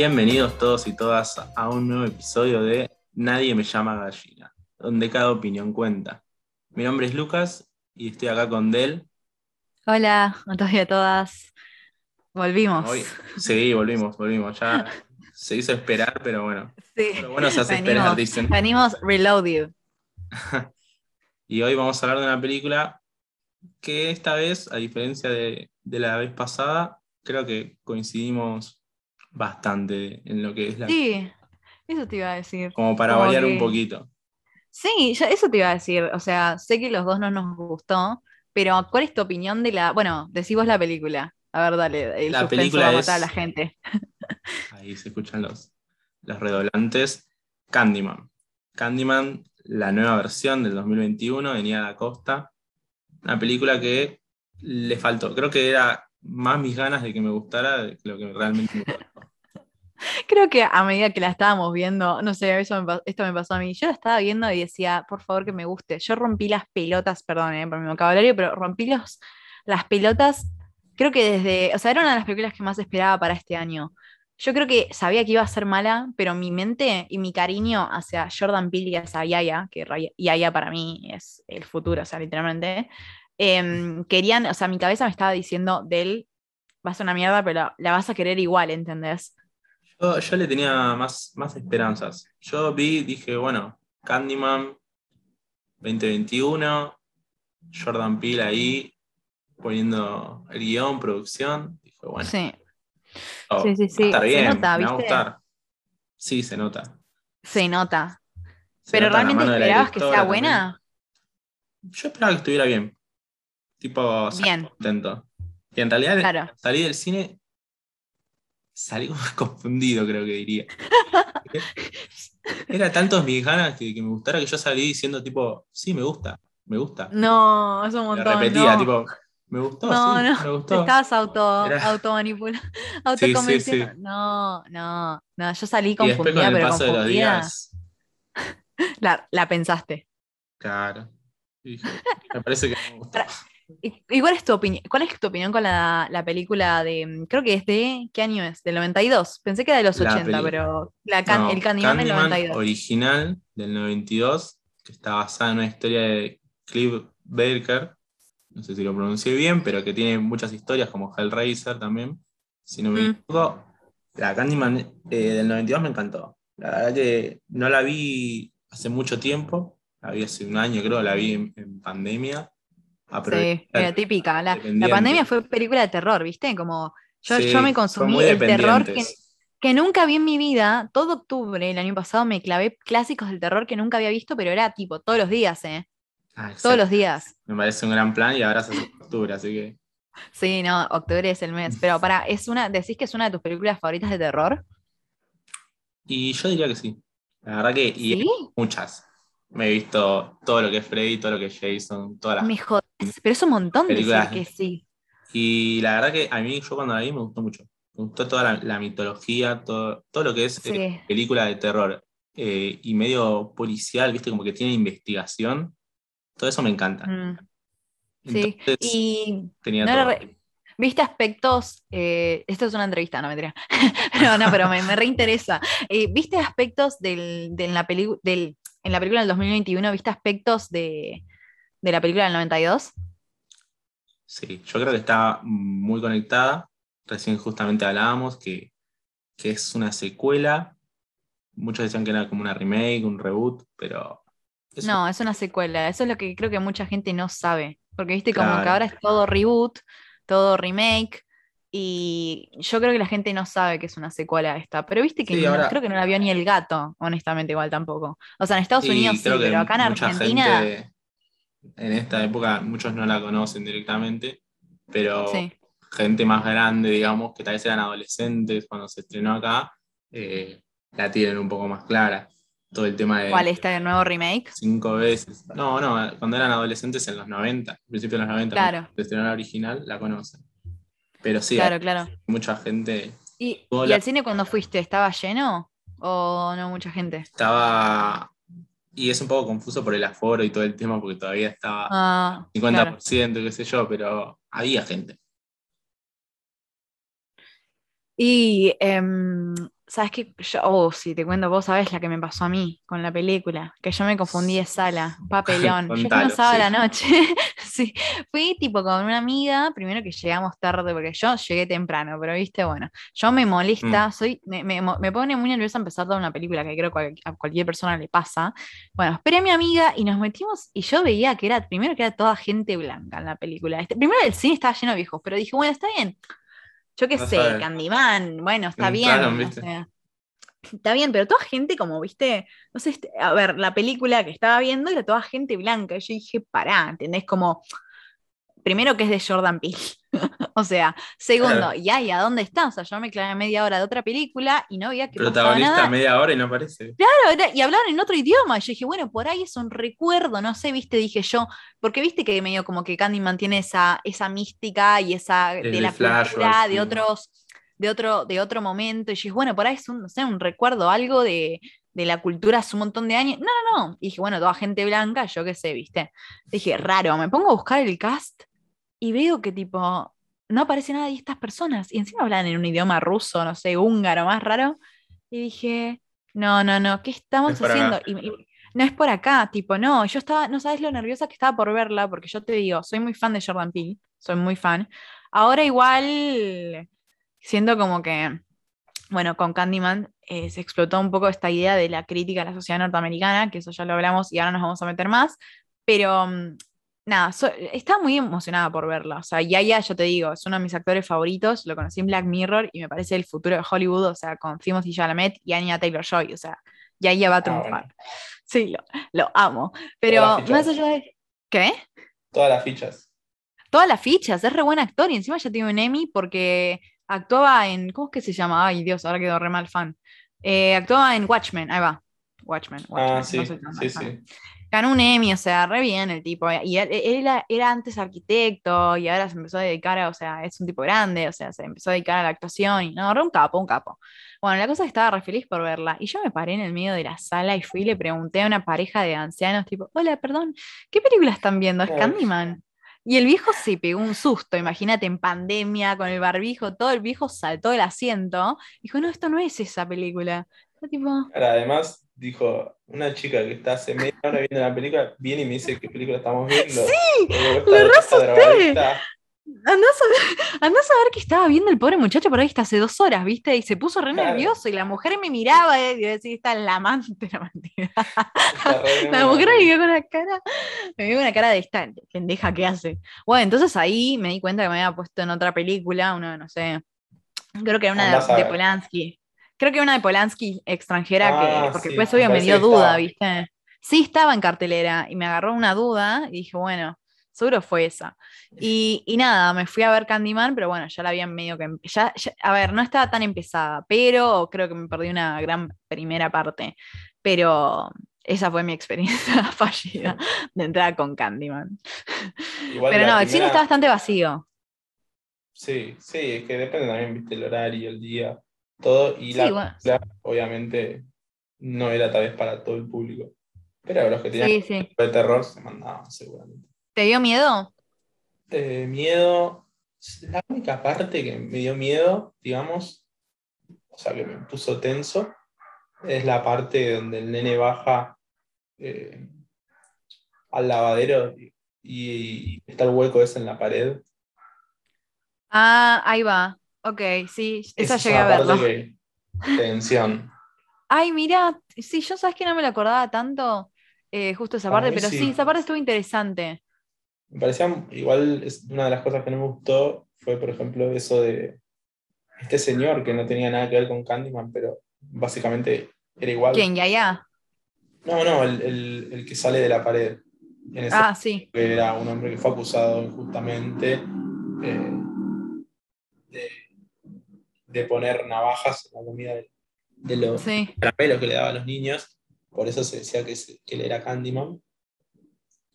Bienvenidos todos y todas a un nuevo episodio de Nadie me llama gallina, donde cada opinión cuenta. Mi nombre es Lucas y estoy acá con Del. Hola a todos y a todas. Volvimos. Hoy, sí, volvimos, volvimos. Ya se hizo esperar, pero bueno. Sí. Bueno se hace Venimos, esperar, dicen. venimos reloaded. Y hoy vamos a hablar de una película que esta vez, a diferencia de, de la vez pasada, creo que coincidimos bastante en lo que es la... Sí, eso te iba a decir. Como para Como variar un poquito. Sí, ya- eso te iba a decir. O sea, sé que los dos no nos gustó, pero ¿cuál es tu opinión de la. Bueno, decís vos la película. A ver, dale, el La película va a matar a la gente. Ahí se escuchan los, los redoblantes. Candyman. Candyman, la nueva versión del 2021, venía a la costa. Una película que le faltó. Creo que era más mis ganas de que me gustara de lo que realmente me gustó. Creo que a medida que la estábamos viendo, no sé, eso me esto me pasó a mí. Yo la estaba viendo y decía, por favor que me guste. Yo rompí las pelotas, perdón eh, por mi vocabulario, pero rompí los, las pelotas. Creo que desde, o sea, era una de las películas que más esperaba para este año. Yo creo que sabía que iba a ser mala, pero mi mente y mi cariño hacia Jordan Peele y hacia Yaya, que Yaya para mí es el futuro, o sea, literalmente, em, querían, o sea, mi cabeza me estaba diciendo de él, va a una mierda, pero la, vas a querer igual, ¿entendés? Yo, yo le tenía más, más esperanzas. Yo vi, dije, bueno, Candyman 2021, Jordan Peele ahí poniendo el guion, producción. Dije, bueno, Sí. oh, Sí, sí, sí, estar se bien, nota, me va a ¿viste? gustar. Sí, se nota. Se nota. Se ¿Pero nota realmente esperabas que sea buena? también. Yo esperaba que estuviera bien. Tipo, Bien. contento. Y en realidad Claro. salí del cine, salí confundido, creo que diría. Era tantos mis ganas que, que me gustara que yo salí diciendo tipo, sí, me gusta, me gusta. No, es un Lo montón. repetía, no. tipo, me gustó, no, sí, no, me te gustó. estabas auto, Era- automanipulando, sí, autoconvenciendo. sí. No, no, no, yo salí Y después con confundida, el pero paso de los confundida. días, La, la pensaste. claro. dije, me parece que me gustó. Para- ¿Y, y cuál es tu opinión? ¿Cuál es tu opinión con la, la película de, creo que es de, ¿qué año es? Del 92. Pensé que era de los La 80, peli- pero la can- No, el Candyman del Candyman 92. original del 92, que está basada en una historia de Clive Barker, no sé si lo pronuncié bien, pero que tiene muchas historias como Hellraiser también, si no me Mm. equivoco. La Candyman eh, del 92 me encantó. La verdad que no la vi hace mucho tiempo, la vi hace un año creo, la vi en, en pandemia. Sí, era típica. La, la pandemia fue película de terror, ¿viste? Como yo, Sí, yo me consumí el terror que, que nunca vi en mi vida. Todo octubre, el año pasado, me clavé clásicos del terror que nunca había visto, pero era tipo todos los días, ¿eh? Ah, Todos los días. Me parece un gran plan y ahora se hace octubre, así que Sí, no, octubre es el mes. Pero para, es una, ¿decís que es una de tus películas favoritas de terror? Y yo diría que sí. La verdad que y ¿Sí? muchas. Me he visto todo lo que es Freddy, todo lo que es Jason, todas las. Me jodes, pero es un montón decir Películas. que sí. Y la verdad que a mí, yo cuando la vi, me gustó mucho. Me gustó toda la, la mitología, todo, todo lo que es Sí. eh, película de terror eh, y medio policial, viste, como que tiene investigación. Todo eso me encanta. Mm, sí. Entonces, Y tenía no todo. re- ¿Viste aspectos? eh, esto es una entrevista, no me no, no, pero me, me reinteresa. Eh, ¿Viste aspectos del, de la pelicu- del, en la película del 2021? ¿Viste aspectos de, de la película del 92? Sí, yo creo que está muy conectada. Recién justamente hablábamos que, que es una secuela. Muchos decían que era como una remake, un reboot, pero... No, es una secuela. Eso es lo que creo que mucha gente no sabe. Porque viste como que ahora es todo reboot, todo remake. Y yo creo que la gente no sabe que es una secuela esta. Pero viste que Sí, no- ahora- creo que no la vio ni el gato, honestamente, igual tampoco. O sea, en Estados Unidos sí, pero acá en Argentina. gente en esta época, muchos no la conocen directamente, pero Sí. gente más grande, digamos, que tal vez eran adolescentes cuando se estrenó acá, eh, la tienen un poco más clara. Todo el tema de ¿Cuál este nuevo remake? cinco veces. No, no, cuando eran adolescentes en los 90, al principio de los 90, Claro. cuando se estrenó la original, la conocen. Pero sí, Claro, hay claro. mucha gente ¿Y, y al cine cuando fuiste, estaba lleno? ¿O no mucha gente? estaba. Y es un poco confuso por el aforo y todo el tema, porque todavía estaba Ah, 50%, claro. qué sé yo, pero había gente. Y em, ¿Sabes qué? Yo, oh, sí, te cuento, vos sabés la que me pasó a mí con la película, que yo me confundí de sala, papelón. yo Contalo, un sábado a la sí. noche, sí, fui tipo con una amiga, primero que llegamos tarde, porque yo llegué temprano, pero viste, bueno, yo me molesta, soy, me, me, me pone muy nerviosa empezar toda una película, que creo que a cualquier persona le pasa. Bueno, esperé a mi amiga y nos metimos, y yo veía que era, primero que era toda gente blanca en la película. Este, primero el cine estaba lleno de viejos, pero dije, bueno, está bien. Yo qué No sé, sabe. Candyman, bueno, está bien. Entraron, o sea, está bien, pero toda gente como, viste, no sé, este- a ver, la película que estaba viendo era toda gente blanca. Y yo dije, pará, ¿entendés? Como, primero que es de Jordan Peele. o sea, segundo, y ay, ¿a dónde está? O sea, yo me clavé media hora de otra película y no veía que Protagonista nada. media hora y no aparece. Claro, era- y hablaban en otro idioma. Yo dije, bueno, por ahí es un recuerdo, no sé, viste, dije yo, porque viste que medio como que Candyman tiene esa, esa mística y esa El de la flashback, cultura, sí. de otros, de otro, de otro momento. Y dije, bueno, por ahí es un, no sé, un recuerdo, algo de, de la cultura hace un montón de años. No, no, no. Y dije, bueno, toda gente blanca, yo qué sé, viste. Dije, raro, me pongo a buscar el cast y veo que tipo, no aparece nada de estas personas. Y encima hablan en un idioma ruso, no sé, húngaro, más raro. Y dije, no, no, no, ¿qué estamos Es haciendo? y- no es por acá, tipo, no, yo estaba, no sabes lo nerviosa que estaba por verla, porque yo te digo, soy muy fan de Jordan Peele, soy muy fan. Ahora igual siento como que, bueno, con Candyman eh, se explotó un poco esta idea de la crítica a la sociedad norteamericana, que eso ya lo hablamos y ahora nos vamos a meter más, pero mm, nada, so- estaba muy emocionada por verla, o sea, Yaya, yo te digo, es uno de mis actores favoritos, lo conocí en Black Mirror y me parece el futuro de Hollywood, o sea, con Timothy Chalamet y Anya Taylor-Joy, o sea, Yaya va a Ah, triunfar. bueno. Sí, lo, lo amo. Pero más allá de. ¿Qué? Todas las fichas. Todas las fichas, es re buen actor y encima ya tiene un Emmy porque actuaba en. ¿Cómo es que se llama? Ay, Dios, ahora quedó re mal fan. Eh, actuaba en Watchmen, ahí va. Watchmen. Watchmen, Ah, sí, sí, sí. Ganó un Emmy, o sea, re bien el tipo. Y él, él era, era antes arquitecto y ahora se empezó a dedicar a, o sea, es un tipo grande, o sea, se empezó a dedicar a la actuación y no, re un capo, un capo. Bueno, la cosa es que estaba re feliz por verla. Y yo me paré en el medio de la sala y fui y le pregunté a una pareja de ancianos, tipo, hola, perdón, ¿qué película están viendo? ¿Es. Candyman? Y el viejo se pegó un susto, imagínate, en pandemia, con el barbijo, todo el viejo saltó del asiento. Dijo, no, esto no es esa película. Yo tipo, Ahora, además, dijo, una chica que está hace media hora viendo la película, viene y me dice qué película estamos viendo. Sí, lo re asusté. Andás a, ver, andás a ver que estaba viendo el pobre muchacho por ahí hasta hace dos horas, ¿viste? Y se puso re Claro. nervioso y la mujer me miraba eh, y yo decía, está la amante, la mentira. La mujer me vio con una cara, me vio con una cara de esta pendeja que hace. Bueno, entonces ahí me di cuenta que me había puesto en otra película, una, no sé, creo que era una de, de. Polanski. Creo que una de Polanski extranjera, que, Ah, porque sí, me obvio me dio duda. ¿viste? Sí, estaba en cartelera y me agarró una duda y dije, bueno, seguro fue esa. Y, y nada, me fui a ver Candyman, pero bueno, ya la habían medio que... em- Ya, ya- a ver, no estaba tan empezada, pero creo que me perdí una gran primera parte. Pero esa fue mi experiencia fallida de entrada con Candyman. Igual pero no, el cine está bastante vacío. Sí, sí, es que depende también, viste, el horario, el día, todo. Y la bueno. obviamente, no era tal vez para todo el público. Pero los que tenían Sí, sí. de terror se mandaban seguramente. ¿Te dio miedo? Eh, miedo, la única parte que me dio miedo, digamos, o sea, que me puso tenso, es la parte donde el nene baja eh, al lavadero y, y está el hueco ese en la pared. Ah, ahí va. Ok, sí, esa es llegué a verla. que- tensión. Ay, mira, sí, yo sabes que no me la acordaba tanto, eh, justo esa A parte, pero sí. sí. esa parte estuvo interesante. Me parecía, igual, es una de las cosas que no me gustó fue, por ejemplo, eso de este señor que no tenía nada que ver con Candyman, pero básicamente era igual. ¿Quién? Yaya. No, no, el, el- el que sale de la pared. En ese Ah, sí. que era un hombre que fue acusado injustamente eh, de poner navajas en la comida de, de los Sí. caramelos que le daba a los niños. Por eso se decía que, se- que él era Candyman.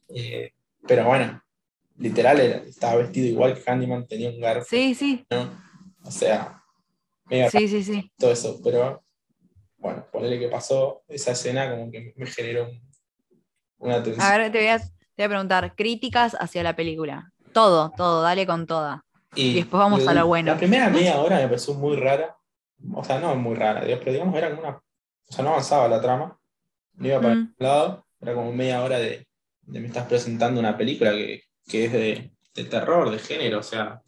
Eh, pero bueno, literal era- estaba vestido igual que Candyman, tenía un garfio, Sí, sí. o sea, medio Sí, sí, sí. todo eso, pero bueno, ponerle que pasó esa escena como que me generó un- una tensión. A ver, te voy a, te voy a preguntar, críticas hacia la película. Todo, todo, dale con toda. Y después vamos a lo bueno. La primera media hora me pareció muy rara, o sea, no muy rara, pero digamos era como una, o sea, no avanzaba la trama, no iba para Mm. ningún lado, era como media hora de, de me estás presentando una película que, que es de, de terror, de género, o sea,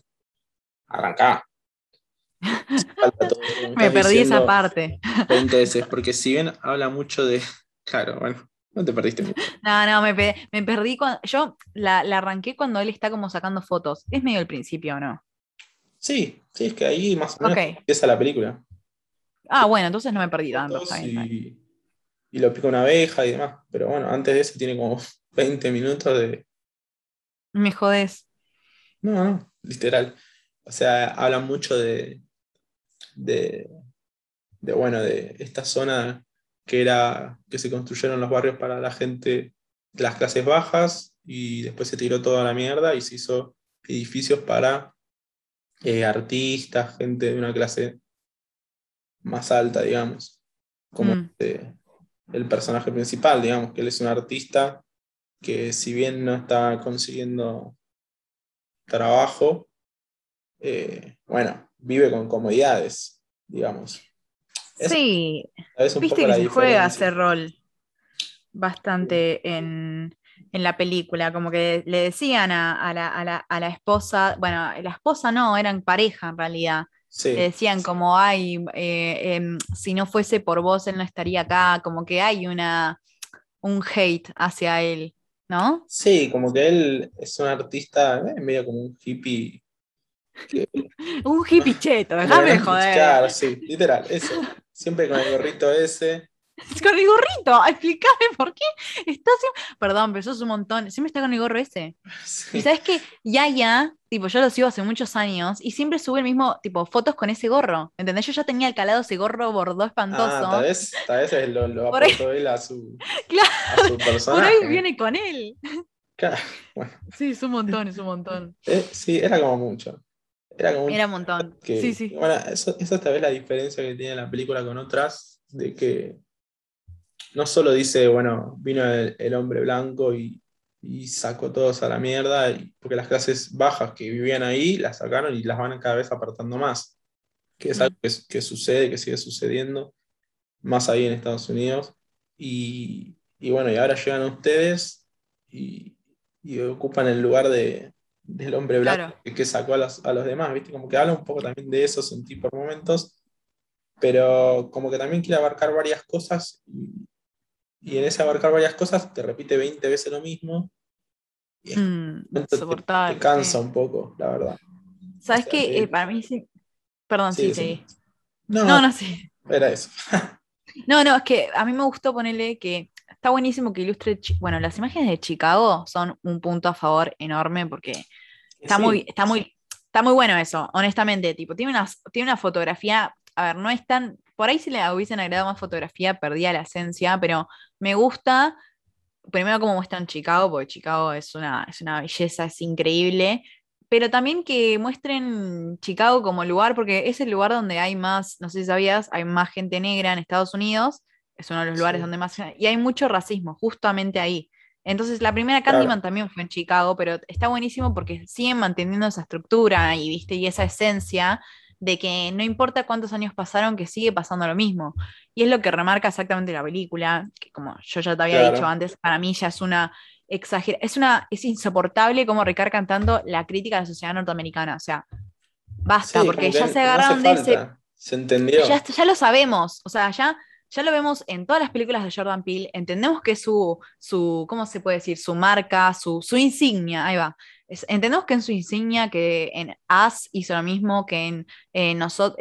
arrancá. Me perdí esa parte. 20 veces, porque si bien habla mucho de, claro, bueno, no te perdiste mucho. No, no, me, pe- me perdí cuando. Yo la, la arranqué cuando él está como sacando fotos. Es medio el principio, ¿no? Sí, sí, es que ahí más o menos empieza la película. Ah, bueno, entonces no me perdí tanto. y, y lo pica una abeja y demás. Pero bueno, antes de eso tiene como 20 minutos de. Me jodés. No, no, literal. O sea, habla mucho de. de. de, bueno, de esta zona que era. que se construyeron los barrios para la gente de las clases bajas y después se tiró toda la mierda y se hizo edificios para eh, artistas, gente de una clase más alta, digamos. Como Mm. este, el personaje principal, digamos, que él es un artista que si bien no está consiguiendo trabajo, eh, bueno, vive con comodidades, digamos. Es- Sí, ¿Sabes un viste que se juega ese rol bastante en, en la película. Como que le decían a, a la, a la- a la esposa, bueno, la esposa no, eran pareja en realidad. Sí, Le decían como, ay, eh, em, si no fuese por vos, él no estaría acá. Como que hay una, un hate hacia él, ¿no? sí, como que él es un artista eh, medio como un hippie. que- Un hippie cheto, déjame de joder. Claro, sí, literal, eso. Siempre con el gorrito ese. Con el gorrito, explícame por qué está siempre. Perdón, pero sos un montón. Siempre está con el gorro ese. Sí. Y sabes que Yaya, tipo, yo lo sigo hace muchos años y siempre sube el mismo, tipo, fotos con ese gorro. ¿Entendés? Yo ya tenía calado ese gorro bordó espantoso. Ah, tal vez, tal vez es lo, lo aportó él a su, Claro, a su Por ahí viene con él. Claro, bueno, Sí, es un montón, es un montón. eh, sí, era como mucho. Era como un Era un montón. que, Sí, sí. Bueno, eso, vez la diferencia que tiene la película con otras, de que no solo dice, bueno, vino el, el hombre blanco y, y sacó todos a la mierda, y- porque las clases bajas que vivían ahí las sacaron y las van cada vez apartando más, que es algo que, que sucede, que sigue sucediendo, más ahí en Estados Unidos. Y, y bueno, y ahora llegan ustedes y, y ocupan el lugar de, del hombre blanco Claro. que, que sacó a los, a los demás, ¿viste? Como que habla un poco también de eso, sentí por momentos, pero como que también quiere abarcar varias cosas y, y en ese abarcar varias cosas te repite 20 veces lo mismo y es- Mm, te- cansa un poco, la verdad. ¿Sabes o sea, qué? sí. Eh, para mí sí. Perdón, sí, Sí, sí. sí. No, No, no, sí. era eso. No, no, es que a mí me gustó ponerle que está buenísimo que ilustre. Bueno, las imágenes de Chicago son un punto a favor enorme porque está Sí, muy, está muy, está muy bueno eso, honestamente. Tipo, tiene una, tiene una fotografía. A ver, no es tan. Por ahí si le hubiesen agregado más fotografía, perdía la esencia, pero me gusta. Primero, como muestran Chicago, porque Chicago es una, es una belleza, es increíble. Pero también que muestren Chicago como lugar, porque es el lugar donde hay más, no sé si sabías, hay más gente negra en Estados Unidos. Es uno de los lugares Sí. donde más. Y hay mucho racismo, justamente ahí. Entonces, la primera Claro. Candyman también fue en Chicago, pero está buenísimo porque siguen manteniendo esa estructura y, ¿viste? y esa esencia de que no importa cuántos años pasaron, que sigue pasando lo mismo. Y es lo que remarca exactamente la película, que como yo ya te había Claro. dicho antes, para mí ya es una exageración, es una, es insoportable como Ricard cantando la crítica a la sociedad norteamericana. O sea, basta, Sí, porque ya se no agarraron de ese. Se entendió. ya, ya lo sabemos, o sea, ya, ya lo vemos en todas las películas de Jordan Peele, entendemos que su, su, ¿cómo se puede decir? Su marca, su, su insignia, ahí va. Es- entendemos que en su insignia, que en Us hizo lo mismo, que en, eh,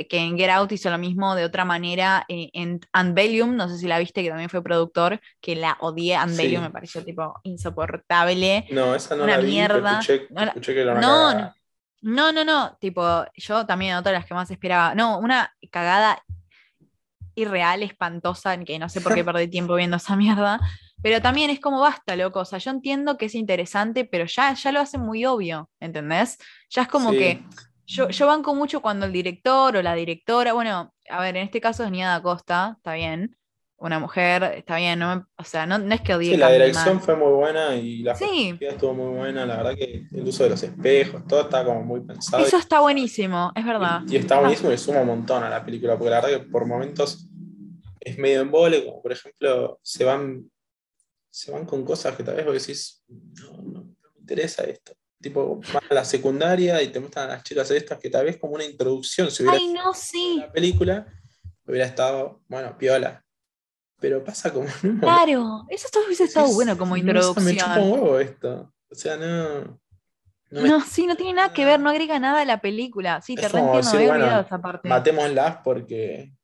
que en Get Out hizo lo mismo de otra manera, eh, en Unbellium, no sé si la viste, que también fue productor, que la odié, Unbellium Sí. me pareció tipo insoportable. No, esa no una la vi, mierda. escuché, No la- escuché que una no, cagada. No, no, no, tipo, yo también otra de las que más esperaba. No, una cagada irreal, espantosa, en que no sé por qué perdí tiempo viendo esa mierda. Pero también es como basta, loco. O sea, yo entiendo que es interesante, pero ya, ya lo hace muy obvio, ¿entendés? Ya es como Sí. que yo, yo banco mucho cuando el director o la directora, bueno, a ver, en este caso es Nia da Costa, está bien. Una mujer, está bien, no me- o sea, no, no es que odie Sí, la dirección fue muy buena y la Sí. estuvo muy buena. La verdad que el uso de los espejos, todo estaba como muy pensado. Eso está buenísimo, es verdad. Y, y está buenísimo y suma un montón a la película, porque la verdad que por momentos es medio embole, como por ejemplo, se van, se van con cosas que tal vez vos decís, no, no, no me interesa esto. Tipo, van a la secundaria y te muestran a las chicas estas que tal vez como una introducción, si hubiera Ay, no, sí, la película, hubiera estado, bueno, piola. Pero pasa como en un momento. claro, eso todo hubiese estado bueno como "No, Me chupa un introducción. huevo esto. O sea, no. no me- No, sí, no tiene nada que ver, no agrega nada a la película. Sí, te reentiendo, decir, había bueno, olvidado esa parte. Matémoslas porque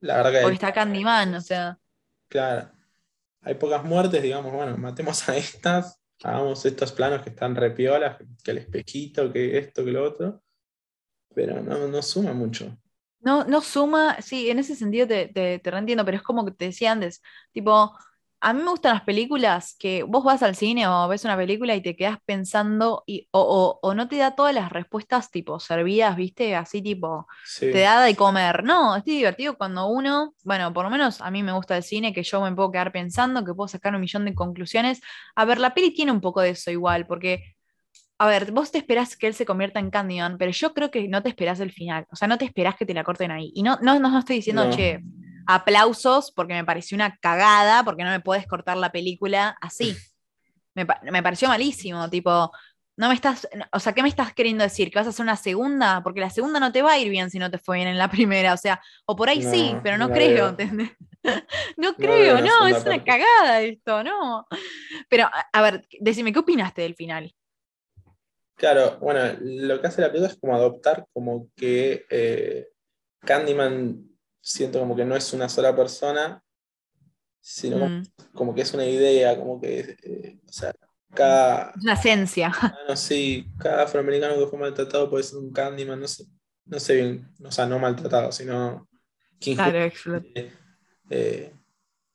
la verdad que Porque hay, está Candyman, o sea. claro, hay pocas muertes, digamos, bueno, matemos a estas, hagamos estos planos que están repiolas, que el espejito, que esto, que lo otro. Pero no, no suma mucho. No, no suma, sí, en ese sentido te, te, te reentiendo, pero es como que te decía antes, tipo, a mí me gustan las películas que vos vas al cine o ves una película y te quedas pensando y, o, o- o no te da todas las respuestas tipo servidas, ¿viste? Así tipo, Sí. te da de comer. No, es divertido cuando uno, bueno, por lo menos a mí me gusta el cine, que yo me puedo quedar pensando, que puedo sacar un millón de conclusiones. A ver, la peli tiene un poco de eso igual, porque, a ver, vos te esperás que él se convierta en Candyman, pero yo creo que no te esperás el final, o sea, no te esperás que te la corten ahí. Y no, no, no, estoy diciendo, No. che, aplausos porque me pareció una cagada, porque no me puedes cortar la película así. Me, pa- me pareció malísimo, tipo, no me estás, o sea, ¿qué me estás queriendo decir? ¿Que vas a hacer una segunda? Porque la segunda no te va a ir bien si no te fue bien en la primera, o sea, o por ahí No, sí, pero no, no creo. ¿entendés? no creo, no, es una parte. cagada esto, no. Pero, a ver, decime, ¿qué opinaste del final? Claro, bueno, lo que hace la película es como adoptar como que eh, Candyman siento como que no es una sola persona, sino como, Mm, como que es una idea, como que, eh, o sea, cada, es una esencia. no sé, cada afroamericano que fue maltratado puede ser un Candyman, no sé, no sé bien, o sea, no maltratado, sino que Claro, eh,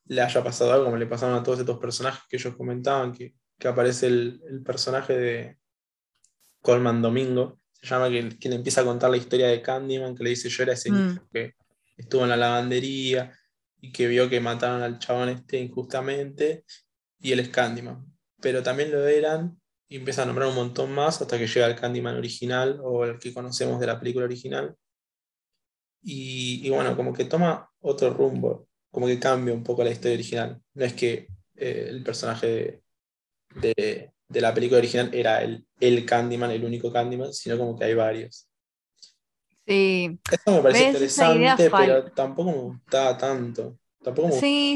le haya pasado algo como le pasaron a todos estos personajes que ellos comentaban, que, que aparece el, el personaje de Colman Domingo, se llama que, le empieza a contar la historia de Candyman, que le dice yo era ese Mm. niño que estuvo en la lavandería y que vio que mataron al chabón este injustamente, y él es Candyman. Pero también lo eran, y empieza a nombrar un montón más hasta que llega el Candyman original, o el que conocemos de la película original. Y, y bueno, como que toma otro rumbo, como que cambia un poco la historia original. No es que eh, el personaje de, de- de la película original era el, el Candyman, el único Candyman, sino como que hay varios. Sí, Eso me parece interesante, pero tampoco me gustaba tanto. Tampoco me sí.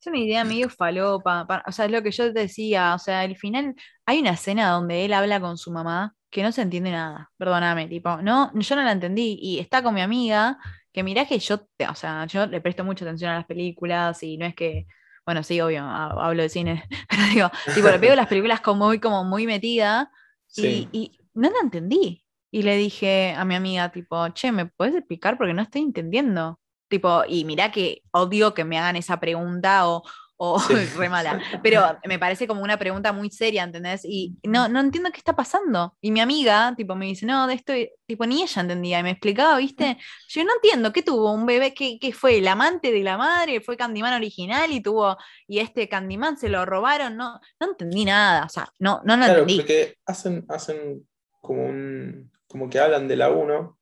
Es una idea medio falopa. pa- O sea, es lo que yo te decía. O sea, al final hay una escena donde él habla con su mamá que no se entiende nada. Perdóname, tipo, no, yo no la entendí. Y está con mi amiga, que mirá que yo, o sea, yo le presto mucha atención a las películas y no es que, bueno, sí, obvio, ha- hablo de cine, pero digo, tipo, le pego las películas como muy, como muy metida Sí. y, y no la entendí. Y le dije a mi amiga, tipo, che, ¿me puedes explicar? Porque no estoy entendiendo. Tipo, y mirá que odio que me hagan esa pregunta o, o Sí. re mala. Pero me parece como una pregunta muy seria, ¿entendés? Y no, no entiendo qué está pasando. Y mi amiga, tipo, me dice, no, de esto, tipo, ni ella entendía. Y me explicaba, ¿viste? Yo no entiendo, ¿qué tuvo? ¿Un bebé que, que fue el amante de la madre? ¿Fue Candyman original y tuvo, y este Candyman se lo robaron? No, no entendí nada. O sea, no, no lo Claro, entendí. porque hacen, hacen como un. como que hablan de la 1,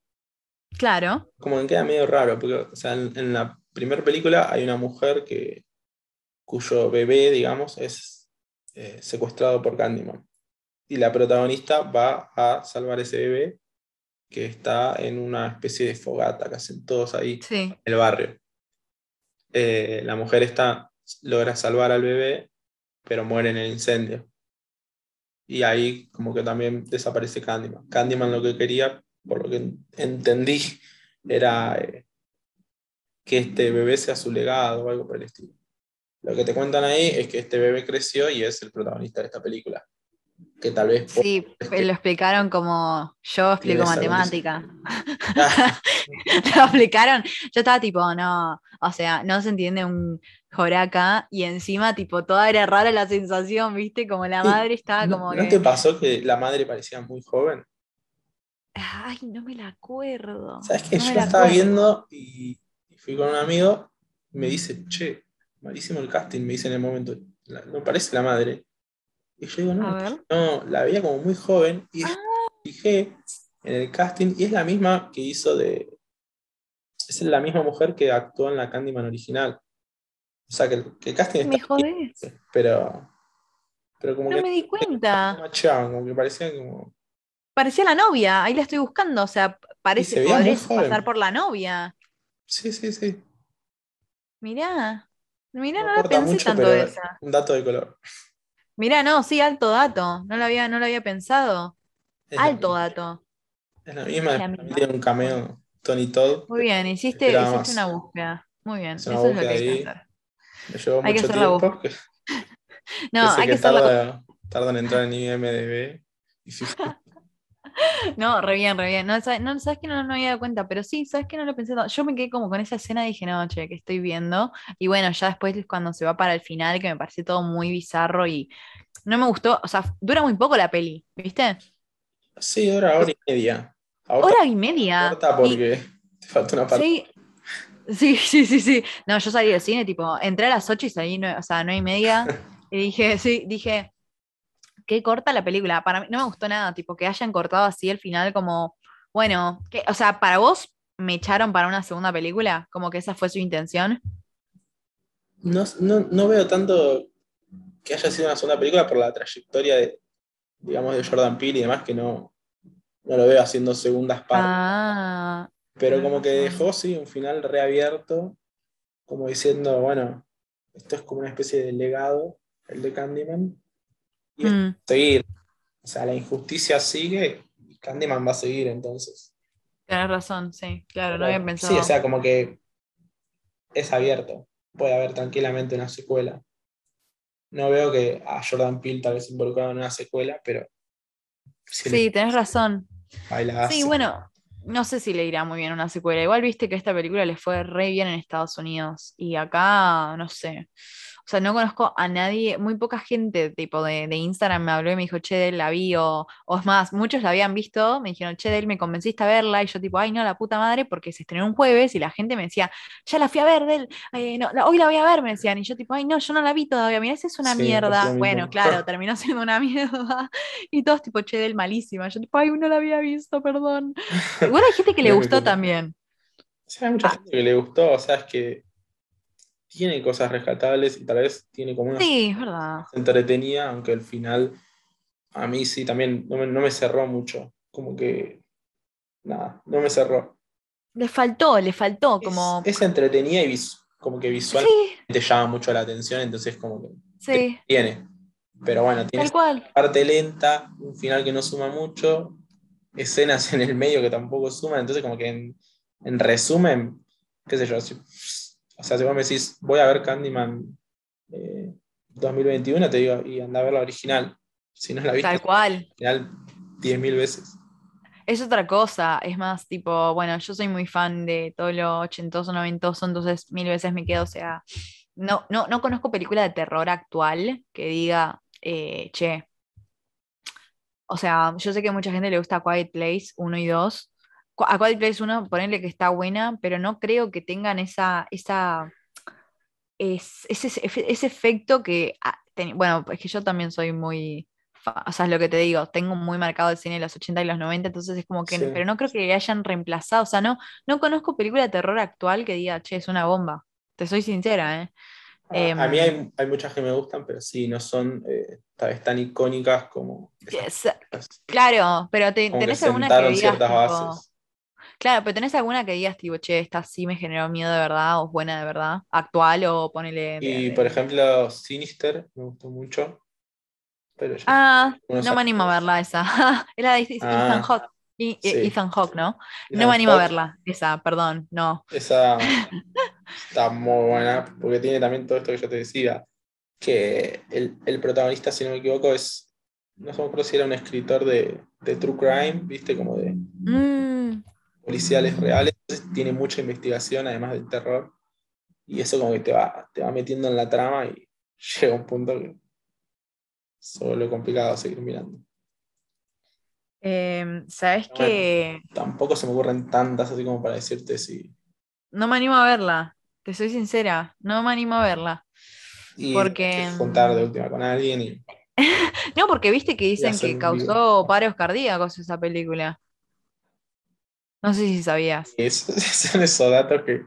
Claro. como que queda medio raro, porque o sea, en, en la primera película hay una mujer que, cuyo bebé, digamos, es eh, secuestrado por Candyman. Y la protagonista va a salvar ese bebé que está en una especie de fogata que hacen todos ahí Sí. en el barrio. Eh, la mujer está, logra salvar al bebé, pero muere en el incendio. Y ahí como que también desaparece Candyman. Candyman lo que quería, por lo que entendí, era eh, que este bebé sea su legado o algo por el estilo. Lo que te cuentan ahí es que este bebé creció y es el protagonista de esta película. Que tal vez... Sí, que- lo explicaron como yo explico que matemática. Ah, lo explicaron. Yo estaba tipo, no, o sea, no se entiende un joraca y encima tipo toda era rara la sensación, ¿viste? Como la madre estaba ¿no, como ¿no que... te pasó que la madre parecía muy joven? Ay, no me la acuerdo. ¿Sabes qué? no Yo la estaba acuerdo. viendo y, y fui con un amigo me dice, che, malísimo el casting, me dice en el momento, la- no parece la madre. Y yo digo, no, no, la veía como muy joven y Ah. fijé en el casting y es la misma que hizo de. Es la misma mujer que actuó en la Candyman original. O sea que el, que el casting Me bien, pero. Pero como No que me di cuenta. como que parecían como. Parecía la novia, ahí la estoy buscando, o sea, parece se joven. pasar por la novia. Sí, sí, sí. Mirá, mirá, No no la pensé mucho, tanto pero esa. un dato de color. Mirá, no, sí, alto dato. No lo había, no lo había pensado. Es la Alto dato. Es la misma, Es la también misma. tiene un cameo Tony Todd. Muy bien, hiciste, una búsqueda. Muy bien, Es eso es lo que hay que hacer. Me llevó Hay que hacer la tiempo. Que, No, que hay que que hacer la tarda, tarda en entrar en IMDB. Y No, re bien, re bien. No, sabes, no, sabes que no, no me había dado cuenta, pero sí, sabes que no lo pensé. Yo me quedé como con esa escena y dije, no, che, que estoy viendo. Y bueno, ya después es cuando se va para el final, que me pareció todo muy bizarro y no me gustó. O sea, dura muy poco la peli, ¿viste? Sí, hora, hora y media. Hora y media. Y- porque te falta una parte. Sí, sí, sí, sí, sí. No, yo salí del cine, tipo, entré a las 8 y salí, o sea, nueve y media. Y dije, sí, dije, qué corta la película. Para mí no me gustó nada, tipo, que hayan cortado así el final, como, bueno, que, o sea, para vos me echaron para una segunda película, como que esa fue su intención. No, no, no veo tanto que haya sido una segunda película por la trayectoria de, digamos, de Jordan Peele y demás, que no, no lo veo haciendo segundas partes. Ah, Pero como que dejó, sí, un final reabierto, como diciendo, bueno, esto es como una especie de legado, el de Candyman, y mm, seguir. O sea, la injusticia sigue y Candyman va a seguir entonces. tenés razón, sí, claro, no había pensado. Sí, o sea, como que es abierto. Puede haber tranquilamente una secuela. No veo que a Jordan Peele tal vez involucrado en una secuela, pero si sí, tenés razón. ahí la Sí, hace. bueno, no sé si le irá muy bien una secuela. Igual viste que esta película le fue re bien en Estados Unidos y acá, no sé. O sea, no conozco a nadie, muy poca gente tipo de, de Instagram me habló y me dijo, che, Del, la vi, o, o es más, muchos la habían visto, me dijeron, che, Del, me convenciste a verla, y yo tipo, ay, no, la puta madre, porque se estrenó un jueves y la gente me decía, ya la fui a ver, Del, eh, no, la- hoy la voy a ver, me decían, y yo tipo, ay, no, yo no la vi todavía, mirá, esa es una Sí, mierda. Bueno, claro, terminó siendo una mierda. Y todos tipo, che, Del, malísima. Yo tipo, ay, no la había visto, perdón. Igual hay gente que le gustó también. Sea, hay mucha Ah. gente que le gustó, o sea, es que tiene cosas rescatables y tal vez tiene como una Sí, es verdad. entretenida, aunque al final a mí sí también no me, no me cerró mucho. Como que, nada, no me cerró. Le faltó, le faltó, Es- como. Es, entretenida y vis- como que visualmente Sí, te llama mucho la atención, entonces como que sí, tiene. Pero bueno, tiene parte lenta, un final que no suma mucho, escenas en el medio que tampoco suman, entonces como que en, en resumen, qué sé yo, sea, si vos me decís, voy a ver Candyman eh, 2021, te digo, y anda a ver la original. Si no la viste, Tal cual. al final 10.000 veces. Es otra cosa, es más tipo, bueno, yo soy muy fan de todo lo ochentoso, noventoso, entonces mil veces me quedo, o sea, no, no, no conozco película de terror actual que diga, eh, che, o sea, yo sé que a mucha gente le gusta Quiet Place 1 y 2. A Quiet Place 1, ponerle que está buena, pero no creo que tengan esa, esa, es- ese, efecto que, ah, ten- bueno, es que yo también soy muy, o sea, es lo que te digo, tengo muy marcado el cine de los 80 y los 90, entonces es como que, Sí. pero no creo que le hayan reemplazado, o sea, no, no conozco película de terror actual que diga, che, es una bomba, te soy sincera, ¿eh? A- a mí Em, hay, hay muchas que me gustan, pero sí, no son eh, tal vez tan icónicas como esas Yes, películas. Claro, pero te- Como que tenés alguna que digas, ciertas bases. Claro, pero tenés alguna que digas, tipo, che, esta sí me generó miedo de verdad, o es buena de verdad, actual, o ponele Y de- por ejemplo, Sinister me gustó mucho. Pero ya Ah, no me animo a verla esa. Es la de Ethan Ah, sí. Hawke, ¿no? No me animo a verla, esa, perdón, no. Esa está muy buena, porque tiene también todo esto que yo te decía, que el, el protagonista, si no me equivoco, es, no sé si era un escritor de, de True Crime, viste, como de Mm, policiales reales, entonces tiene mucha investigación, además del terror, y eso como que te va, te va metiendo en la trama y llega un punto que se vuelve complicado seguir mirando. em, ¿sabes qué? Tampoco se me ocurren tantas así como para decirte si... No me animo a verla. te soy sincera, no me animo a verla. Y Porque, que juntar de última con alguien y No, porque viste que dicen que causó paros cardíacos esa película. No sé si sabías. y eso- son esos datos que.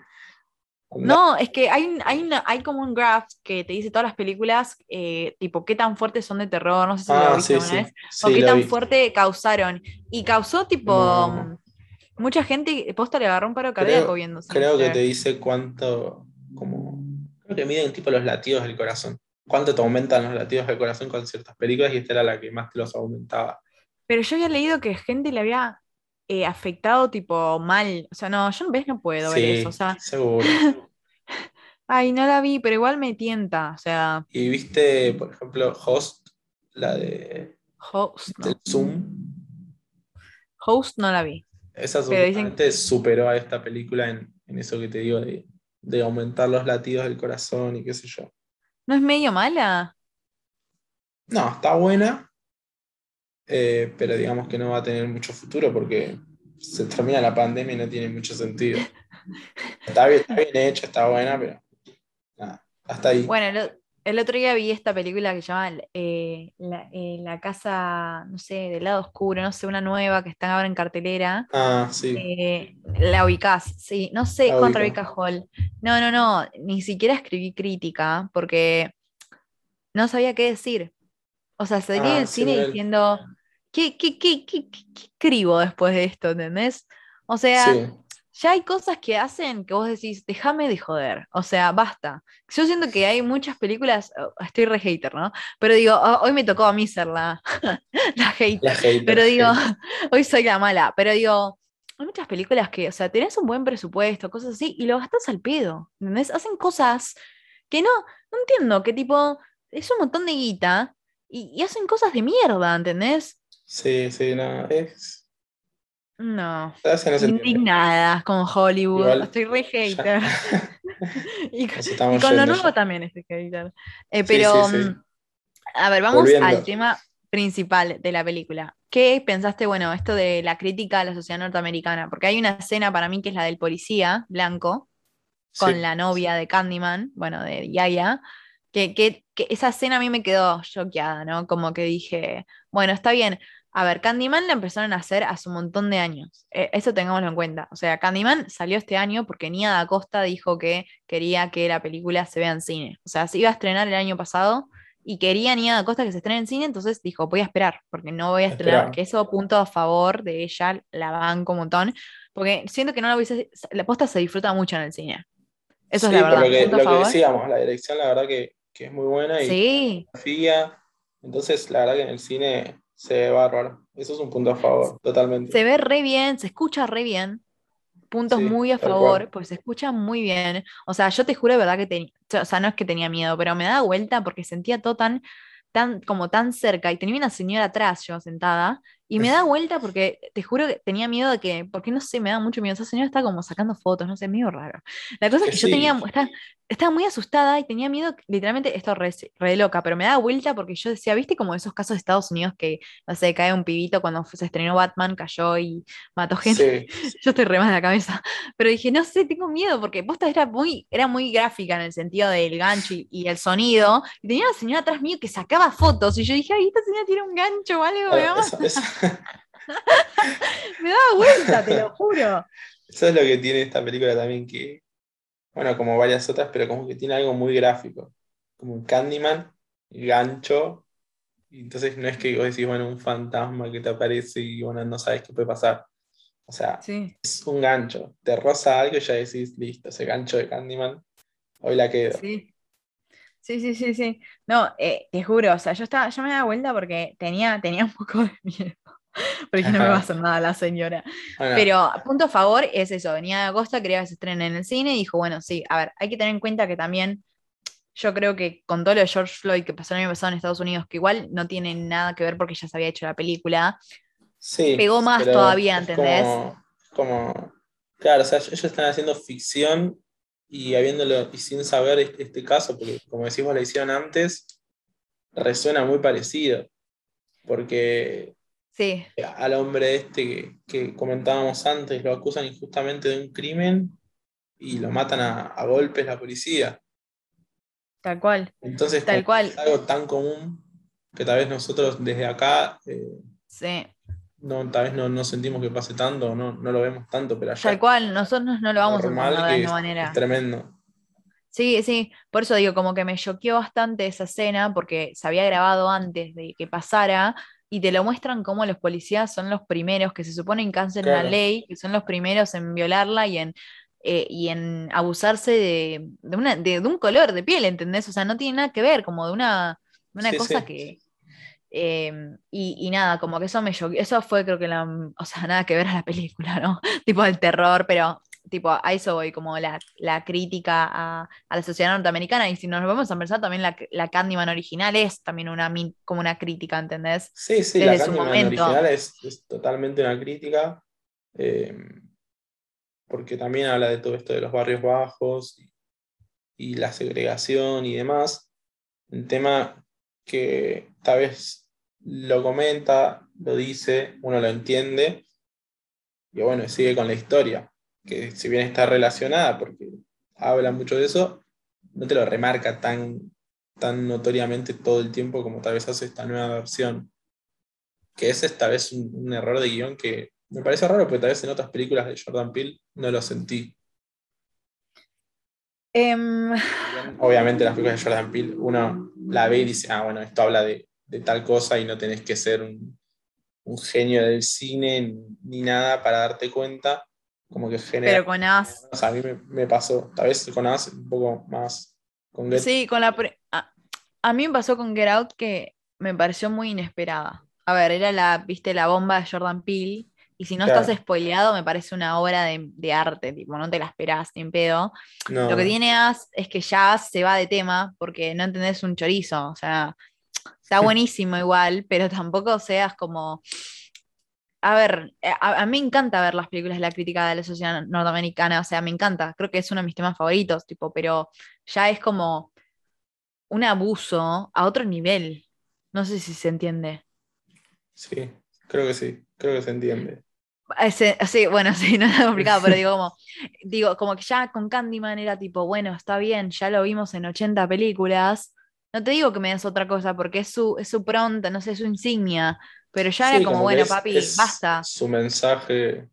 No, es que hay, hay, una- hay como un graph que te dice todas las películas, eh, tipo, qué tan fuertes son de terror, no sé si lo Ah, viste sí, alguna sí. vez, Sí, o qué lo tan vi. fuerte causaron. Y causó, tipo, No. mucha gente, posta le agarró un paro cardíaco viendo. Creo que te dice cuánto. Como, creo que miden tipo los latidos del corazón. Cuánto te aumentan los latidos del corazón con ciertas películas y esta era la que más te los aumentaba. Pero yo había leído que gente le había eh, afectado, tipo, mal. O sea, no, yo ves, no puedo ver eso. O sea, seguro. ay, no la vi, pero igual me tienta. O sea, Y viste, por ejemplo, Host, la de Host, no. Zoom. Host no la vi. Esa dicen- supuestamente superó a esta película en, en eso que te digo de, de aumentar los latidos del corazón y qué sé yo. ¿No es medio mala? No, está buena, eh, pero digamos que no va a tener mucho futuro porque se termina la pandemia y no tiene mucho sentido. Está bien, está bien hecha, está buena, pero nada, hasta ahí. Bueno, el, el otro día vi esta película que se llama eh, la, eh, La Casa, no sé, del lado oscuro, no sé, una nueva que está ahora en cartelera. Ah, sí. Eh, la ubicás, sí, no sé, La con ubico. Rebecca Hall. No, no, no, ni siquiera escribí crítica porque no sabía qué decir. O sea, salí Ah, del cine diciendo, ¿qué, qué, qué, qué, qué- escribo después de esto? ¿Entendés? O sea, Sí. ya hay cosas que hacen que vos decís, déjame de joder. O sea, basta. Yo siento que hay muchas películas, oh, estoy re hater, ¿no? Pero digo, oh, hoy me tocó a mí ser la, la hater. La hater, Pero digo, hoy soy la mala. Pero digo, hay muchas películas que, o sea, tenés un buen presupuesto, cosas así, y lo gastás al pedo. ¿Entendés? Hacen cosas que no, no entiendo, que tipo, es un montón de guita y, y hacen cosas de mierda, ¿entendés? Sí, sí, no, es. No. Indignada con Hollywood. Igual, estoy re hater. y, con lo nuevo ya. también estoy hater. Eh, pero, sí, sí. mm, a ver, vamos Volviendo. al tema principal de la película. ¿Qué pensaste, bueno, esto de la crítica a la sociedad norteamericana? Porque hay una escena para mí que es la del policía blanco con la novia de Candyman, bueno, de Yaya, que, que, que esa escena a mí me quedó choqueada, ¿no? Como que dije, bueno, está bien. A ver, Candyman la empezaron a hacer hace un montón de años. Eh, eso tengámoslo en cuenta. O sea, Candyman salió este año porque Nia da Costa dijo que quería que la película se vea en cine. O sea, se iba a estrenar el año pasado y quería Nia da Costa que se estrene en cine, entonces dijo, voy a esperar, porque no voy a estrenar, que eso punto a favor de ella, la banco un montón, porque siento que no la hubiese, la posta se disfruta mucho en el cine. Eso Sí, es la verdad. Lo que, lo que decíamos, la dirección, la verdad que, que es muy buena y Sí, fotografía. Entonces, la verdad que en el cine se ve bárbaro. Eso es un punto a favor, totalmente. se ve re bien, se escucha re bien. Puntos Sí, muy a favor, pues se escucha muy bien. O sea, yo te juro de verdad que tenía, o sea, no es que tenía miedo, pero me daba vuelta porque sentía todo tan, tan, como tan cerca y tenía una señora atrás yo sentada y me da vuelta porque te juro que tenía miedo de que, porque no sé, me da mucho miedo. Esa señora está como sacando fotos, no sé, medio raro. La cosa es Que que yo tenía, estaba, estaba muy asustada y tenía miedo, literalmente, esto re, re loca, pero me da vuelta porque yo decía, ¿viste como esos casos de Estados Unidos que, no sé, cae un pibito cuando se estrenó Batman, cayó y mató gente? Sí, Yo estoy re mal de la cabeza. Pero dije, no sé, tengo miedo, porque posta era muy, era muy gráfica en el sentido del gancho y, y el sonido. Y tenía una señora atrás mío que sacaba fotos. Y yo dije, ay, esta señora tiene un gancho o algo. me, daba, vuelta, te lo juro. eso es lo que tiene esta película también, que, bueno, como varias otras, pero como que tiene algo muy gráfico. Como un Candyman, gancho. Y entonces no es que vos decís, bueno, un fantasma que te aparece y bueno, no sabes qué puede pasar. O sea, Sí, es un gancho. Te roza algo y ya decís, listo, ese gancho de Candyman, hoy la quedo. sí. Sí, sí, sí, sí. No, eh, te juro, o sea, yo estaba, yo me daba vuelta porque tenía, tenía un poco de miedo. Porque no me va a hacer nada la señora. Bueno, Pero punto a favor es eso, venía de Acosta, quería que se estrene en el cine y dijo, bueno, sí, a ver, hay que tener en cuenta que también yo creo que con todo lo de George Floyd que pasó el año pasado en Estados Unidos, que igual no tiene nada que ver porque ya se había hecho la película, sí, pegó más todavía, ¿entendés? Como, como- claro, o sea, ellos están haciendo ficción y habiéndolo y sin saber este, este caso, porque como decimos la hicieron antes, resuena muy parecido. Porque Sí, al hombre este que, que comentábamos antes lo acusan injustamente de un crimen y lo matan a, a golpes la policía. Tal cual. Entonces, Tal cual. es algo tan común que tal vez nosotros desde acá eh, Sí. no, tal vez no, no sentimos que pase tanto, no, no lo vemos tanto, pero allá Tal cual, nosotros no lo vamos a entender de es- manera. es tremendo. Sí, sí, por eso digo, como que me choqueó bastante esa escena porque se había grabado antes de que pasara y te lo muestran como los policías son los primeros que se suponen que hacen la Claro. ley, que son los primeros en violarla y en, eh, y en abusarse de, de, una, de, de un color de piel, ¿entendés? O sea, no tiene nada que ver, como de una, una Sí, cosa sí. que... eh, y, y nada, como que eso me choqueó, eso fue creo que la, o sea, nada que ver a la película, ¿no? tipo el terror, pero tipo a eso voy, como la, la crítica a, a la sociedad norteamericana, y si nos vamos a pensar también la, la Candyman original es también una, como una crítica, ¿entendés? Sí, sí, la Desde Candyman momento. original es, es totalmente una crítica, eh, porque también habla de todo esto de los barrios bajos y, y la segregación y demás. Un tema que tal vez lo comenta, lo dice, uno lo entiende, y bueno, sigue con la historia, que si bien está relacionada, porque habla mucho de eso, no te lo remarca tan, tan notoriamente todo el tiempo como tal vez hace esta nueva versión que es esta vez un, un error de guion que me parece raro, porque tal vez en otras películas de Jordan Peele no lo sentí. Em, Obviamente las películas de Jordan Peele uno la ve y dice, ah, bueno, esto habla de, de tal cosa y no tenés que ser un, un genio del cine ni nada para darte cuenta, como que genera... pero con As, O sea, a mí me, me pasó, tal vez con As un poco más con Get sí, con la... pre- a, a mí me pasó con Get Out que me pareció muy inesperada. A ver, era la, viste, la bomba de Jordan Peele, y si no Claro. estás spoileado, me parece una obra de, de arte, tipo, no te la esperás ni en pedo. no, Lo que tiene As es que ya As se va de tema porque no entendés un chorizo. O sea, está buenísimo igual, pero tampoco seas como. A ver, eh, a, a mí me encanta ver las películas de la crítica de la sociedad norteamericana, o sea, me encanta, creo que es uno de mis temas favoritos, tipo, pero ya es como un abuso a otro nivel. No sé si se entiende. Sí, creo que sí, creo que se entiende. Ese- sí, bueno, sí, no es complicado, pero digo como, digo, como que ya con Candyman era tipo, bueno, está bien, ya lo vimos en 80 películas. No te digo que me des otra cosa, porque es su, es su pronta, no sé, es su insignia. Pero ya Sí, era como, bueno, es- papi, es basta. Su mensaje,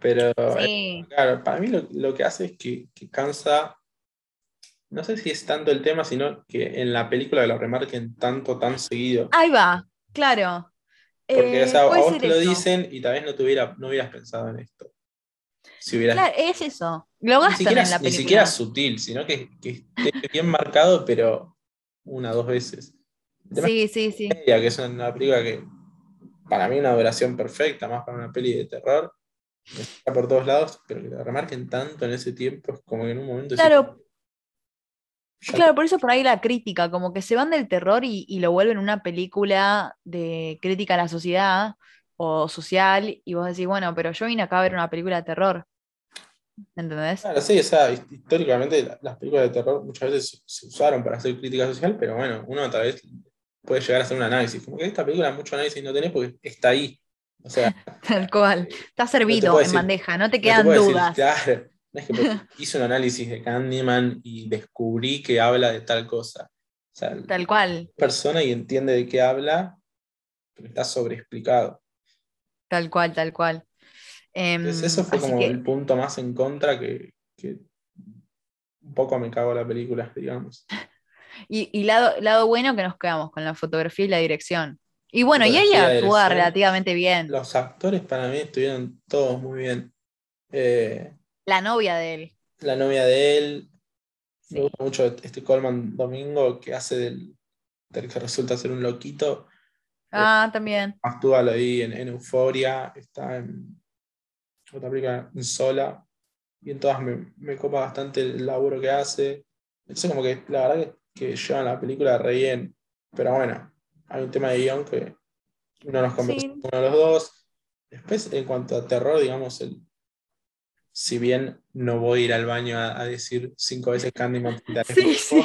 pero Sí, Claro, para mí lo, lo que hace es que, que cansa, no sé si es tanto el tema, sino que en la película lo remarquen tanto, tan seguido. ahí va, claro. Porque Eh, o sea, a vos te lo eso. dicen y tal vez no, te hubiera, no hubieras pensado en esto. Si hubieras, Claro, es eso. Lo ni, gastan siquiera, en la ni película. siquiera sutil, sino que, que esté bien marcado, pero una o dos veces. Sí, sí, sí. que es una película que para mí una duración perfecta, más para una peli de terror, está por todos lados, pero que lo remarquen tanto en ese tiempo, es como que en un momento... Claro, ya Claro, por eso por ahí la crítica, como que se van del terror y, y lo vuelven una película de crítica a la sociedad o social, y vos decís, bueno, pero yo vine acá a ver una película de terror. ¿Entendés? Claro, sí, o sea, hist- históricamente la- las películas de terror muchas veces se- se usaron para hacer crítica social, pero bueno, uno otra vez puede llegar a hacer un análisis. Como que esta película mucho análisis no tenés porque está ahí. O sea, Tal cual. Está servido en decir- bandeja, no te no te quedan decir, dudas. claro, no es que porque hice un análisis de Candyman y descubrí que habla de tal cosa. O sea, Tal cual, persona y entiende de qué habla, pero está sobreexplicado. tal cual, tal cual. Em, Entonces eso fue así como que- el punto más en contra que, que un poco me cago la película, digamos. y, y lado, lado bueno que nos quedamos con la fotografía y la dirección. Y bueno, y ella actúa relativamente bien. Los actores para mí estuvieron todos muy bien. Eh, La novia de él. la novia de él, Sí. me gusta mucho este Coleman Domingo que hace del, del que resulta ser un loquito. Ah, también. Actúa lo ahí en, en Euforia, está en otra película en Sola, y en todas me, me copa bastante el laburo que hace. Entonces como que la verdad que, que llevan la película re bien, pero bueno, hay un tema de guion que no nos convence Sí. uno de los dos. Después, en cuanto a terror, digamos, el, si bien no voy a ir al baño a, a decir cinco veces Candyman, frente al Sí, sí.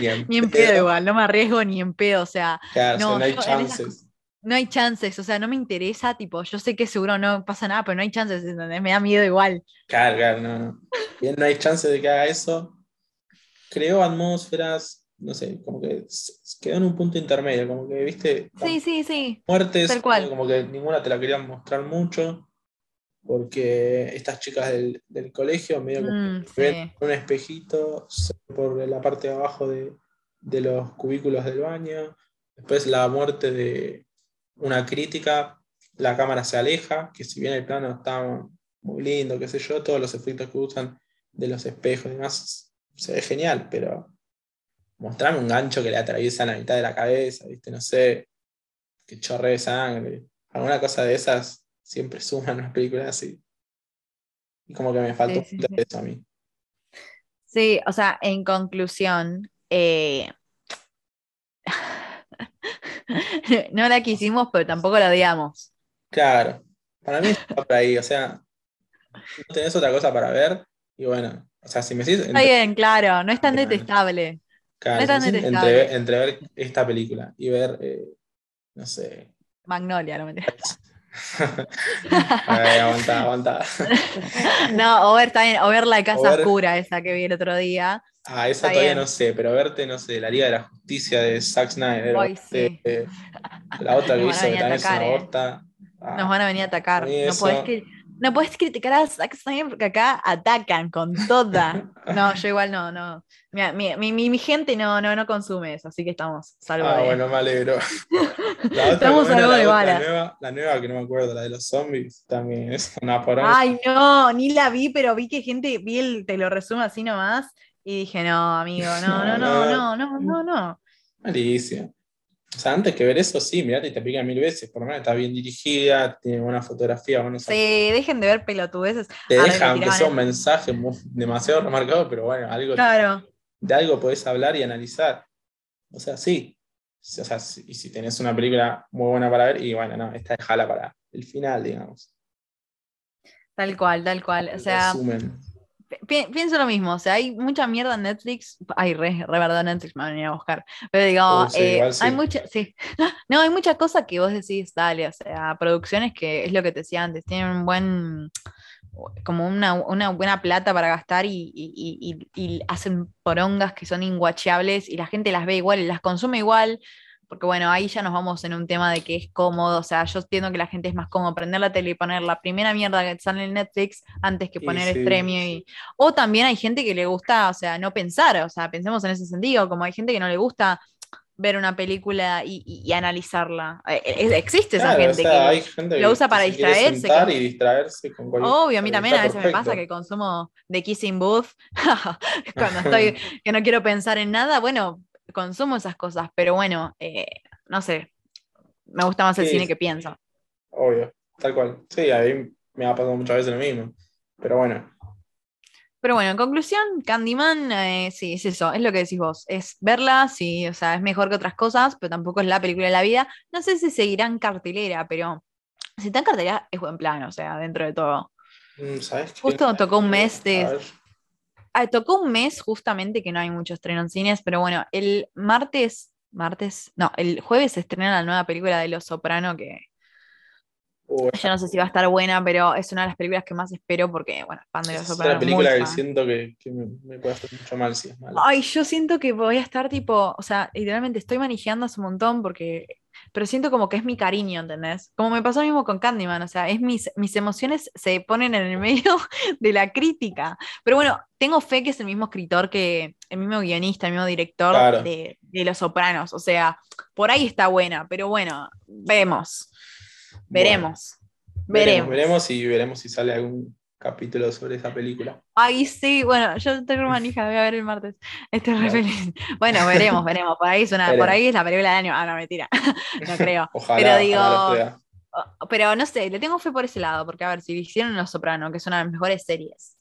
ni en Ni en pedo igual, no me arriesgo ni en pedo, o sea, Claro, o sea, No, no hay yo en esas chances. no hay chances, o sea, no me interesa, tipo, yo sé que seguro no pasa nada, pero no hay chances, ¿entendés? Me da miedo igual. Claro, claro, no, no. bien no hay chance de que haga eso, creó atmósferas, no sé, como que quedó en un punto intermedio, como que, viste, Sí, sí, sí. muertes, Tal cual. como que ninguna te la querían mostrar mucho, porque estas chicas del, del colegio medio como Mm, que ven un espejito por la parte de abajo de, de los cubículos del baño, después la muerte de una crítica, la cámara se aleja, que si bien el plano está muy lindo, qué sé yo, todos los efectos que usan de los espejos y demás, se ve genial, pero mostrame un gancho que le atraviesa la mitad de la cabeza, ¿viste? No sé, que chorre de sangre. Alguna cosa de esas siempre suman las películas así. Y como que me faltó Sí, un sí, sí. de eso a mí. Sí, o sea, en conclusión, eh, no la quisimos, pero tampoco la odiamos. Claro, para mí está por ahí, o sea, no tenés otra cosa para ver, y bueno, o sea, si me decís, Está bien, claro, no es tan detestable. claro, no es me tan detestable. entre, entre ver esta película y ver, eh, no sé, Magnolia, no mentira. Ay, aguanta, aguanta. No, o ver también, o ver la casa ver- oscura, esa que vi el otro día. Ah, esa Está todavía bien. no sé, pero verte, no sé, la Liga de la Justicia de Zack Snyder, verte, sí. eh, la otra que a hizo que a también es una atacar, eh. Ah, Nos van a venir a atacar. a mí No podés, cri- no podés criticar a Zack Snyder porque acá atacan con toda. No, yo igual no, no. Mi, mi, mi- mi gente no, no, no consume eso, así que estamos salvo Ah, de- bueno, me alegro. La Estamos ¿cómo era salvo la, de balas. La nueva, la nueva que no me acuerdo, la de los zombies, también es una poronga. Ay, no, ni la vi, pero vi que gente, vi el, te lo resumo así nomás, y dije, no, amigo, no, no, no, no, no, no, no. Malísimo. O sea, antes que ver eso, sí, mirate y te pica mil veces. Por lo menos está bien dirigida, tiene buena fotografía, buenos Sí, dejen de ver pelotudeces. Te Ah, deja, me aunque tiraban sea un el- mensaje muy- demasiado remarcado, pero bueno, algo, Claro. de algo podés hablar y analizar. O sea, sí. O sea, si- y si tenés una película muy buena para ver, y bueno, no, esta dejala para el final, digamos. Tal cual, tal cual. O sea, resumen. Pi- pienso lo mismo. O sea, hay mucha mierda en Netflix. Ay, re, re verdad, Netflix me van a venir a buscar. Pero digo, Uh, sí, eh, igual sí. hay mucha, sí. No, hay mucha cosa que vos decís, dale, o sea, producciones que es lo que te decía antes, tienen un buen, como una, una buena plata para gastar y, y- y- y- y hacen porongas que son inguacheables y la gente las ve igual y las consume igual. Porque bueno, ahí ya nos vamos en un tema de que es cómodo, o sea, yo entiendo que la gente es más cómodo prender la tele y poner la primera mierda que sale en Netflix antes que poner sí. Stremio y, o también hay gente que le gusta, o sea, no pensar, o sea, pensemos en ese sentido, como hay gente que no le gusta ver una película y, y- y analizarla. Eh, eh, existe esa gente o sea, que hay gente lo usa para distraerse, que- y distraerse con cualquier Obvio, a mí también a veces me pasa que consumo de Kissing Booth cuando estoy que no quiero pensar en nada, bueno, consumo esas cosas, pero bueno, eh, no sé, me gusta más el Sí. cine que pienso. Obvio, tal cual. Sí, a mí me ha pasado muchas veces lo mismo. Pero bueno, Pero bueno, en conclusión, Candyman, eh, sí, es eso, es lo que decís vos, es verla, sí, o sea, es mejor que otras cosas, pero tampoco es la película de la vida. No sé si seguirá en cartelera, pero si está en cartelera es buen plan, o sea, dentro de todo. mm, ¿sabes? Justo tocó un mes de- tocó un mes justamente que no hay mucho estreno en cines, pero bueno, el martes, martes, no, el jueves se estrena la nueva película de Los Soprano, que uh, yo no sé si va a estar buena, pero es una de las películas que más espero porque, bueno, fan de Los es Soprano. otra película muy que fan. siento que, que me, me puede hacer mucho mal si es mala. Ay, yo siento que voy a estar tipo, o sea, literalmente estoy manejando hace un montón porque, pero siento como que es mi cariño, ¿entendés? Como me pasó mismo con Candyman, o sea, es mis, mis emociones se ponen en el medio de la crítica. Pero bueno, tengo fe que es el mismo escritor que, el mismo guionista, el mismo director Claro. de, de Los Sopranos, o sea, por ahí está buena, pero bueno, vemos, veremos, Veremos, veremos. veremos y veremos si sale algún capítulo sobre esa película. Ay, sí, bueno, yo estoy re manija, voy a ver el martes. Estoy re feliz. Bueno, veremos, veremos. Por ahí es una, por ahí es la película del año. Ah, no, mentira. No creo. Ojalá, Pero digo- ojalá Pero no sé, le tengo fe por ese lado, porque a ver, si hicieron Los Soprano, que es una de las mejores series,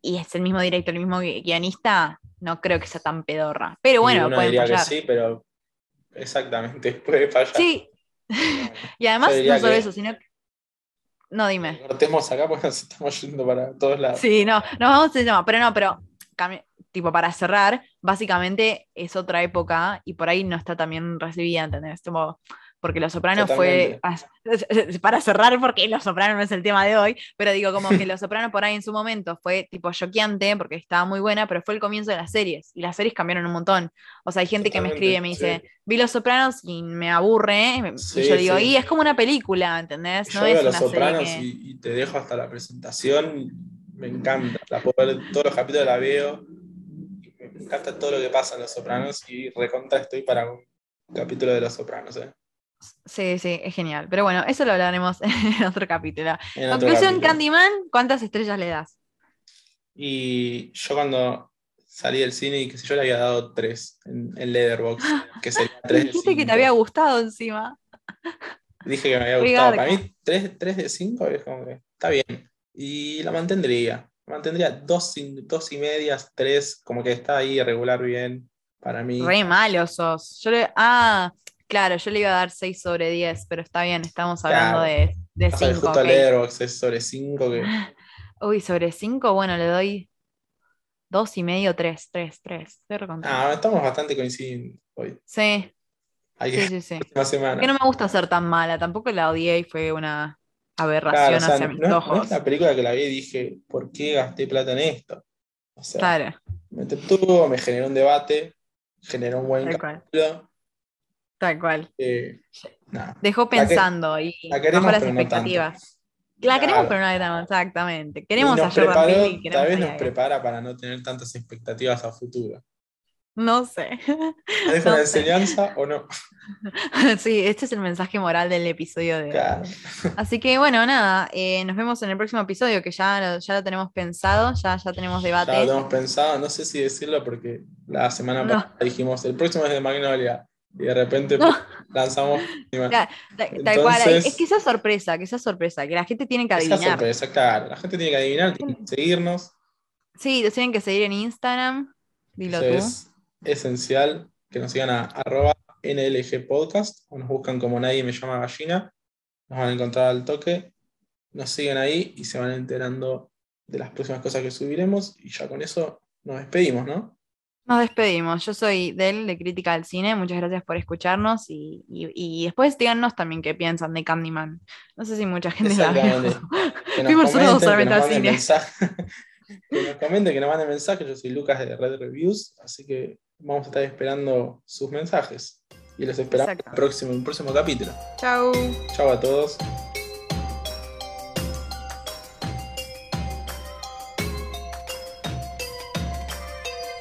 y es el mismo director, el mismo gui- guionista, no creo que sea tan pedorra. Pero bueno, uno pueden diría fallar. que sí, pero exactamente, puede fallar. Sí, y además no solo que- eso, sino que... No, dime. Cortemos acá porque nos estamos yendo para todos lados. Sí, no, nos vamos de tema, pero no, pero tipo para cerrar, básicamente es otra época y por ahí no está tan bien recibida, ¿entendés? Como, porque Los Sopranos fue, para cerrar, porque Los Sopranos no es el tema de hoy, pero digo, como que Los Sopranos por ahí en su momento fue tipo choqueante, porque estaba muy buena, pero fue el comienzo de las series, y las series cambiaron un montón. O sea, hay gente que me escribe y me dice, vi Los Sopranos y me aburre, y yo digo, y es como una película, ¿entendés? No yo veo Los Sopranos y, te dejo hasta la presentación, me encanta, la puedo ver, todos los capítulos la veo, me encanta todo lo que pasa en Los Sopranos y recontra estoy para un capítulo de Los Sopranos. ¿eh? Sí, sí, es genial. Pero bueno, eso lo hablaremos en otro capítulo. Conclusión, Candyman, ¿cuántas estrellas le das? Y yo cuando salí del cine y que sé yo le había dado tres en, el Leatherbox, que sería tres Dijiste que te había gustado encima. Dije que me había gustado. Para mí, tres, de cinco es como que está bien. Y la mantendría. Mantendría dos, dos y medias, tres, como que está ahí regular bien para mí. Re malo sos. Yo le, ah, claro, yo le iba a dar 6 sobre 10, pero está bien, estamos hablando de, de 5. Justo okay. es sobre 5. Que... Uy, sobre 5, bueno, le doy 2 y medio, 3, 3, 3. Ah, estamos bastante coincidiendo hoy. Sí. sí, sí, sí. Que no me gusta ser tan mala, tampoco la odié y fue una aberración hacia mis ojos. No es la película que la vi y dije, ¿por qué gasté plata en esto? O sea, claro. me entretuvo, me generó un debate, generó un buen capítulo. Tal cual. Eh, Dejó pensando y bajó las expectativas. la queremos, pero no la exactamente. Queremos a Jordan Tal vez nos prepara para no tener tantas expectativas a futuro. No sé. ¿Es una enseñanza o no? Sí, este es el mensaje moral del episodio de hoy. Así que bueno, nada, eh, nos vemos en el próximo episodio que ya lo, ya lo tenemos pensado, ya, ya tenemos debate. Ya lo tenemos pensado, no sé si decirlo porque la semana pasada dijimos, el próximo es de Magnolia, y de repente lanzamos. tal, cual, es que esa sorpresa, que esa sorpresa, que la gente tiene que adivinar. Esa sorpresa, claro, la gente tiene que adivinar, tiene que seguirnos. Sí, tienen que seguir en Instagram, dilo tú esencial que nos sigan a arroba NLG Podcast o nos buscan como Nadie Me Llama Gallina. Nos van a encontrar al toque. Nos siguen ahí y se van enterando de las próximas cosas que subiremos. Y ya con eso nos despedimos, ¿no? Nos despedimos. Yo soy Del de Crítica del Cine. Muchas gracias por escucharnos y, y, después díganos también qué piensan de Candyman. No sé si mucha gente vio. Fuimos nosotros solamente al cine. que nos comenten, que nos manden mensajes. Yo soy Lucas de Red Reviews, así que vamos a estar esperando sus mensajes. Y los esperamos en el próximo, próximo capítulo. Chao. Chao a todos.